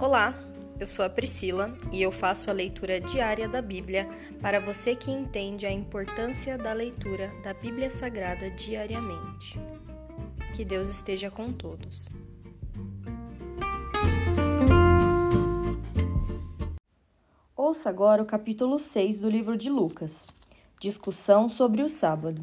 Olá, eu sou a Priscila e eu faço a leitura diária da Bíblia para você que entende a importância da leitura da Bíblia Sagrada diariamente. Que Deus esteja com todos. Ouça agora o capítulo 6 do livro de Lucas. Discussão sobre o sábado.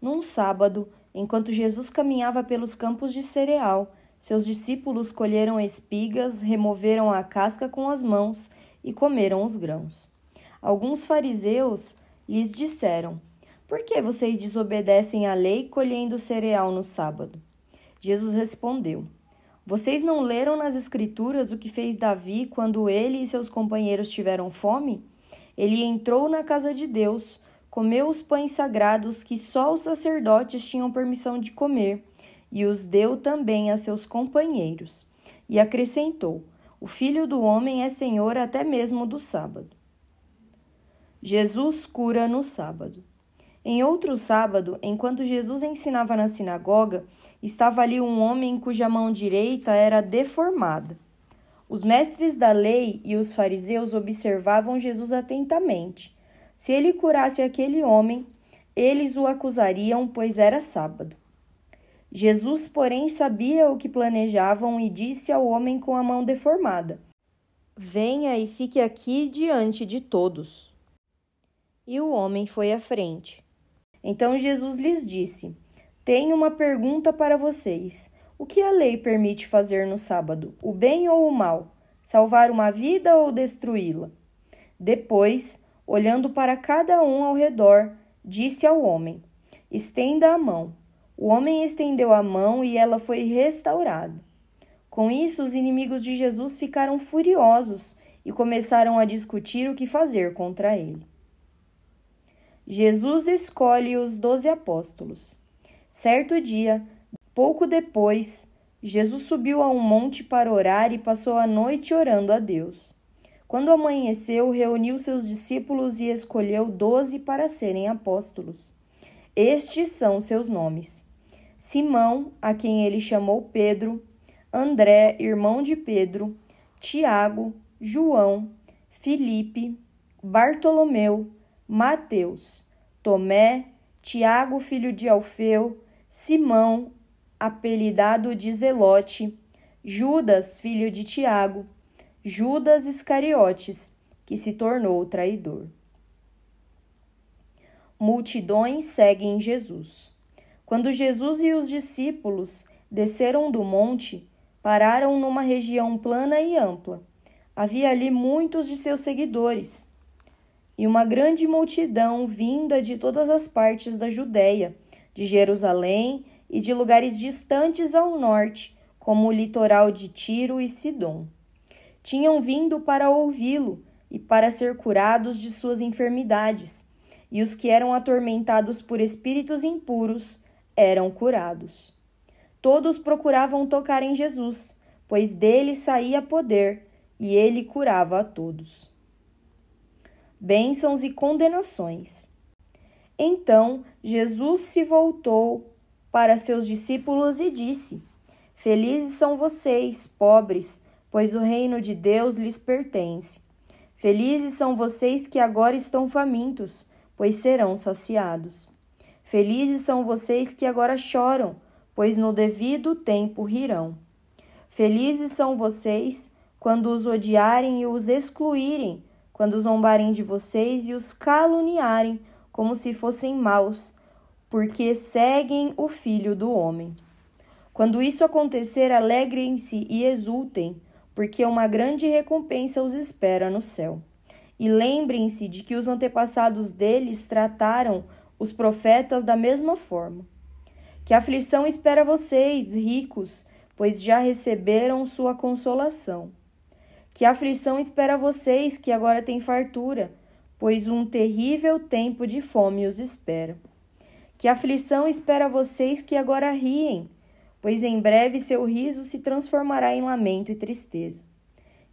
Num sábado, enquanto Jesus caminhava pelos campos de cereal, seus discípulos colheram espigas, removeram a casca com as mãos e comeram os grãos. Alguns fariseus lhes disseram: Por que vocês desobedecem à lei colhendo cereal no sábado? Jesus respondeu: Vocês não leram nas Escrituras o que fez Davi quando ele e seus companheiros tiveram fome? Ele entrou na casa de Deus, comeu os pães sagrados que só os sacerdotes tinham permissão de comer e os deu também a seus companheiros. E acrescentou: O filho do homem é senhor até mesmo do sábado. Jesus cura no sábado. Em outro sábado, enquanto Jesus ensinava na sinagoga, estava ali um homem cuja mão direita era deformada. Os mestres da lei e os fariseus observavam Jesus atentamente. Se ele curasse aquele homem, eles o acusariam, pois era sábado. Jesus, porém, sabia o que planejavam e disse ao homem com a mão deformada: Venha e fique aqui diante de todos. E o homem foi à frente. Então Jesus lhes disse: Tenho uma pergunta para vocês. O que a lei permite fazer no sábado, o bem ou o mal? Salvar uma vida ou destruí-la? Depois, olhando para cada um ao redor, disse ao homem: Estenda a mão. O homem estendeu a mão e ela foi restaurada. Com isso, os inimigos de Jesus ficaram furiosos e começaram a discutir o que fazer contra ele. Jesus escolhe os doze apóstolos. Certo dia, pouco depois, Jesus subiu a um monte para orar e passou a noite orando a Deus. Quando amanheceu, reuniu seus discípulos e escolheu doze para serem apóstolos. Estes são seus nomes: Simão, a quem ele chamou Pedro, André, irmão de Pedro, Tiago, João, Filipe, Bartolomeu, Mateus, Tomé, Tiago, filho de Alfeu, Simão, apelidado de Zelote, Judas, filho de Tiago, Judas Iscariotes, que se tornou traidor. Multidões seguem Jesus. Quando Jesus e os discípulos desceram do monte, pararam numa região plana e ampla. Havia ali muitos de seus seguidores e uma grande multidão vinda de todas as partes da Judéia, de Jerusalém e de lugares distantes ao norte, como o litoral de Tiro e Sidom. Tinham vindo para ouvi-lo e para ser curados de suas enfermidades, e os que eram atormentados por espíritos impuros eram curados. Todos procuravam tocar em Jesus, pois dele saía poder e ele curava a todos. Bênçãos e condenações. Então Jesus se voltou para seus discípulos e disse: Felizes são vocês, pobres, pois o reino de Deus lhes pertence. Felizes são vocês que agora estão famintos, pois serão saciados. Felizes são vocês que agora choram, pois no devido tempo rirão. Felizes são vocês quando os odiarem e os excluírem, quando zombarem de vocês e os caluniarem como se fossem maus, porque seguem o Filho do Homem. Quando isso acontecer, alegrem-se e exultem, porque uma grande recompensa os espera no céu. E lembrem-se de que os antepassados deles trataram os profetas da mesma forma. Que aflição espera vocês, ricos, pois já receberam sua consolação. Que aflição espera vocês, que agora têm fartura, pois um terrível tempo de fome os espera. Que aflição espera vocês que agora riem, pois em breve seu riso se transformará em lamento e tristeza.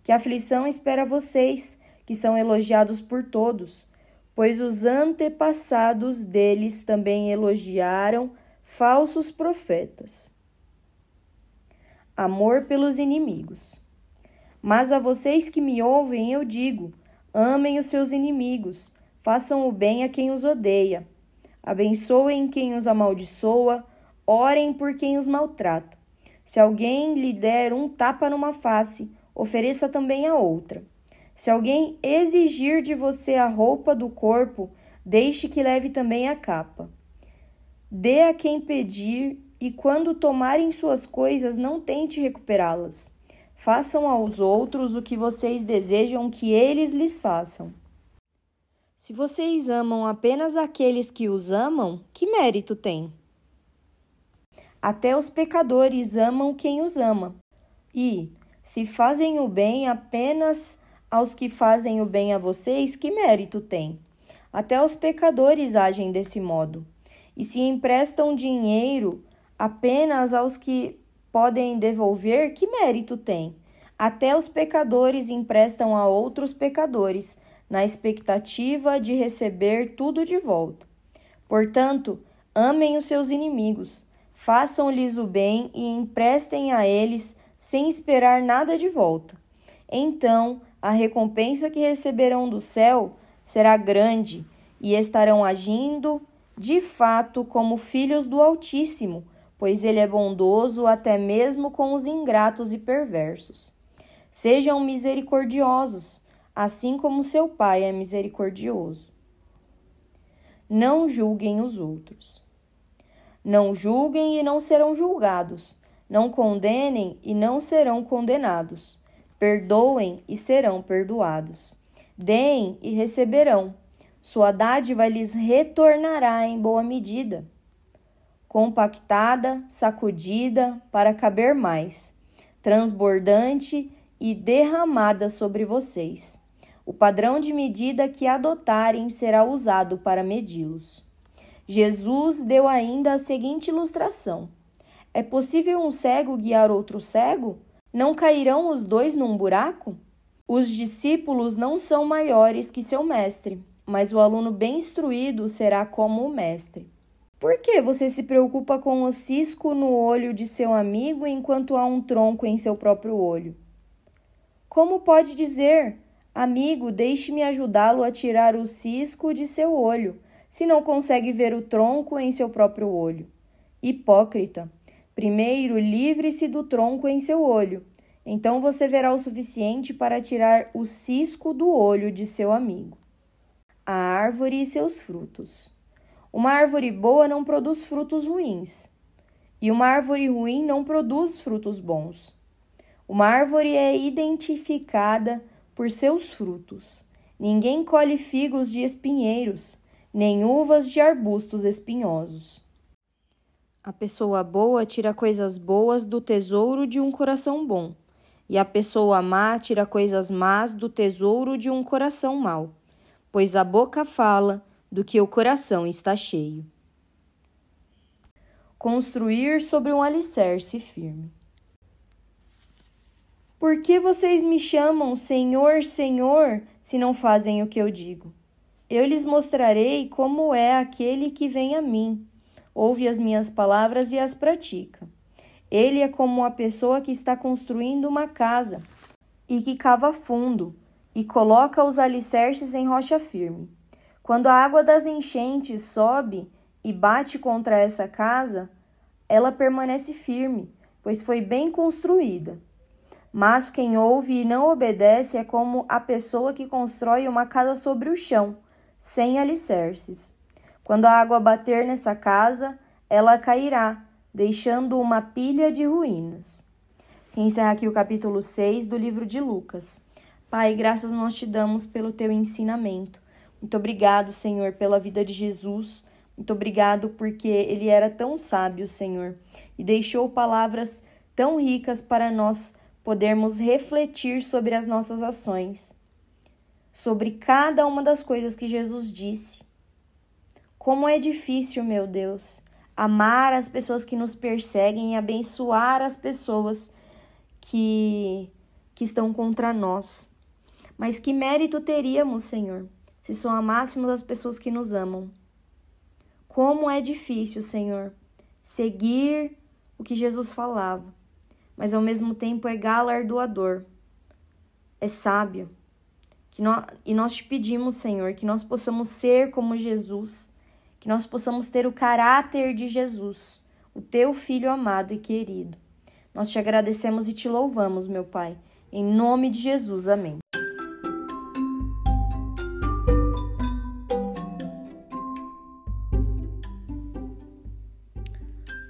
Que aflição espera vocês, que são elogiados por todos, pois os antepassados deles também elogiaram falsos profetas. Amor pelos inimigos. Mas a vocês que me ouvem, eu digo: amem os seus inimigos, façam o bem a quem os odeia, abençoem quem os amaldiçoa, orem por quem os maltrata. Se alguém lhe der um tapa numa face, ofereça também a outra. Se alguém exigir de você a roupa do corpo, deixe que leve também a capa. Dê a quem pedir, e quando tomarem suas coisas, não tente recuperá-las. Façam aos outros o que vocês desejam que eles lhes façam. Se vocês amam apenas aqueles que os amam, que mérito tem? Até os pecadores amam quem os ama. E, se fazem o bem apenas aos que fazem o bem a vocês, que mérito tem? Até os pecadores agem desse modo. E se emprestam dinheiro apenas aos que podem devolver, que mérito tem? Até os pecadores emprestam a outros pecadores, na expectativa de receber tudo de volta. Portanto, amem os seus inimigos, façam-lhes o bem e emprestem a eles sem esperar nada de volta. Então, a recompensa que receberão do céu será grande e estarão agindo de fato como filhos do Altíssimo pois ele é bondoso até mesmo com os ingratos e perversos. Sejam misericordiosos, assim como seu Pai é misericordioso. Não julguem os outros. Não julguem e não serão julgados. Não condenem e não serão condenados. Perdoem e serão perdoados. Deem e receberão. Sua dádiva lhes retornará em boa medida compactada, sacudida para caber mais, transbordante e derramada sobre vocês. O padrão de medida que adotarem será usado para medi-los. Jesus deu ainda a seguinte ilustração: É possível um cego guiar outro cego? Não cairão os dois num buraco? Os discípulos não são maiores que seu mestre, mas o aluno bem instruído será como o mestre. Por que você se preocupa com o cisco no olho de seu amigo enquanto há um tronco em seu próprio olho? Como pode dizer, amigo, deixe-me ajudá-lo a tirar o cisco de seu olho, se não consegue ver o tronco em seu próprio olho? Hipócrita! Primeiro, livre-se do tronco em seu olho. Então você verá o suficiente para tirar o cisco do olho de seu amigo. A árvore e seus frutos. Uma árvore boa não produz frutos ruins, e uma árvore ruim não produz frutos bons. Uma árvore é identificada por seus frutos. Ninguém colhe figos de espinheiros, nem uvas de arbustos espinhosos. A pessoa boa tira coisas boas do tesouro de um coração bom, e a pessoa má tira coisas más do tesouro de um coração mau, pois a boca fala do que o coração está cheio. Construir sobre um alicerce firme. Por que vocês me chamam Senhor, Senhor, se não fazem o que eu digo? Eu lhes mostrarei como é aquele que vem a mim, ouve as minhas palavras e as pratica. Ele é como a pessoa que está construindo uma casa e que cava fundo e coloca os alicerces em rocha firme. Quando a água das enchentes sobe e bate contra essa casa, ela permanece firme, pois foi bem construída. Mas quem ouve e não obedece é como a pessoa que constrói uma casa sobre o chão, sem alicerces. Quando a água bater nessa casa, ela cairá, deixando uma pilha de ruínas. Se encerra aqui o capítulo 6 do livro de Lucas. Pai, graças nós te damos pelo teu ensinamento. Muito obrigado, Senhor, pela vida de Jesus. Muito obrigado porque ele era tão sábio, Senhor, e deixou palavras tão ricas para nós podermos refletir sobre as nossas ações, sobre cada uma das coisas que Jesus disse. Como é difícil, meu Deus, amar as pessoas que nos perseguem e abençoar as pessoas que, que estão contra nós. Mas que mérito teríamos, Senhor, se só amássemos as pessoas que nos amam. Como é difícil, Senhor, seguir o que Jesus falava, mas ao mesmo tempo é galardoador, é sábio. Que nós, e nós te pedimos, Senhor, que nós possamos ser como Jesus, que nós possamos ter o caráter de Jesus, o teu filho amado e querido. Nós te agradecemos e te louvamos, meu Pai. Em nome de Jesus, amém.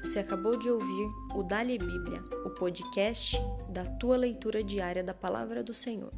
Você acabou de ouvir o Dali Bíblia, o podcast da tua leitura diária da palavra do Senhor.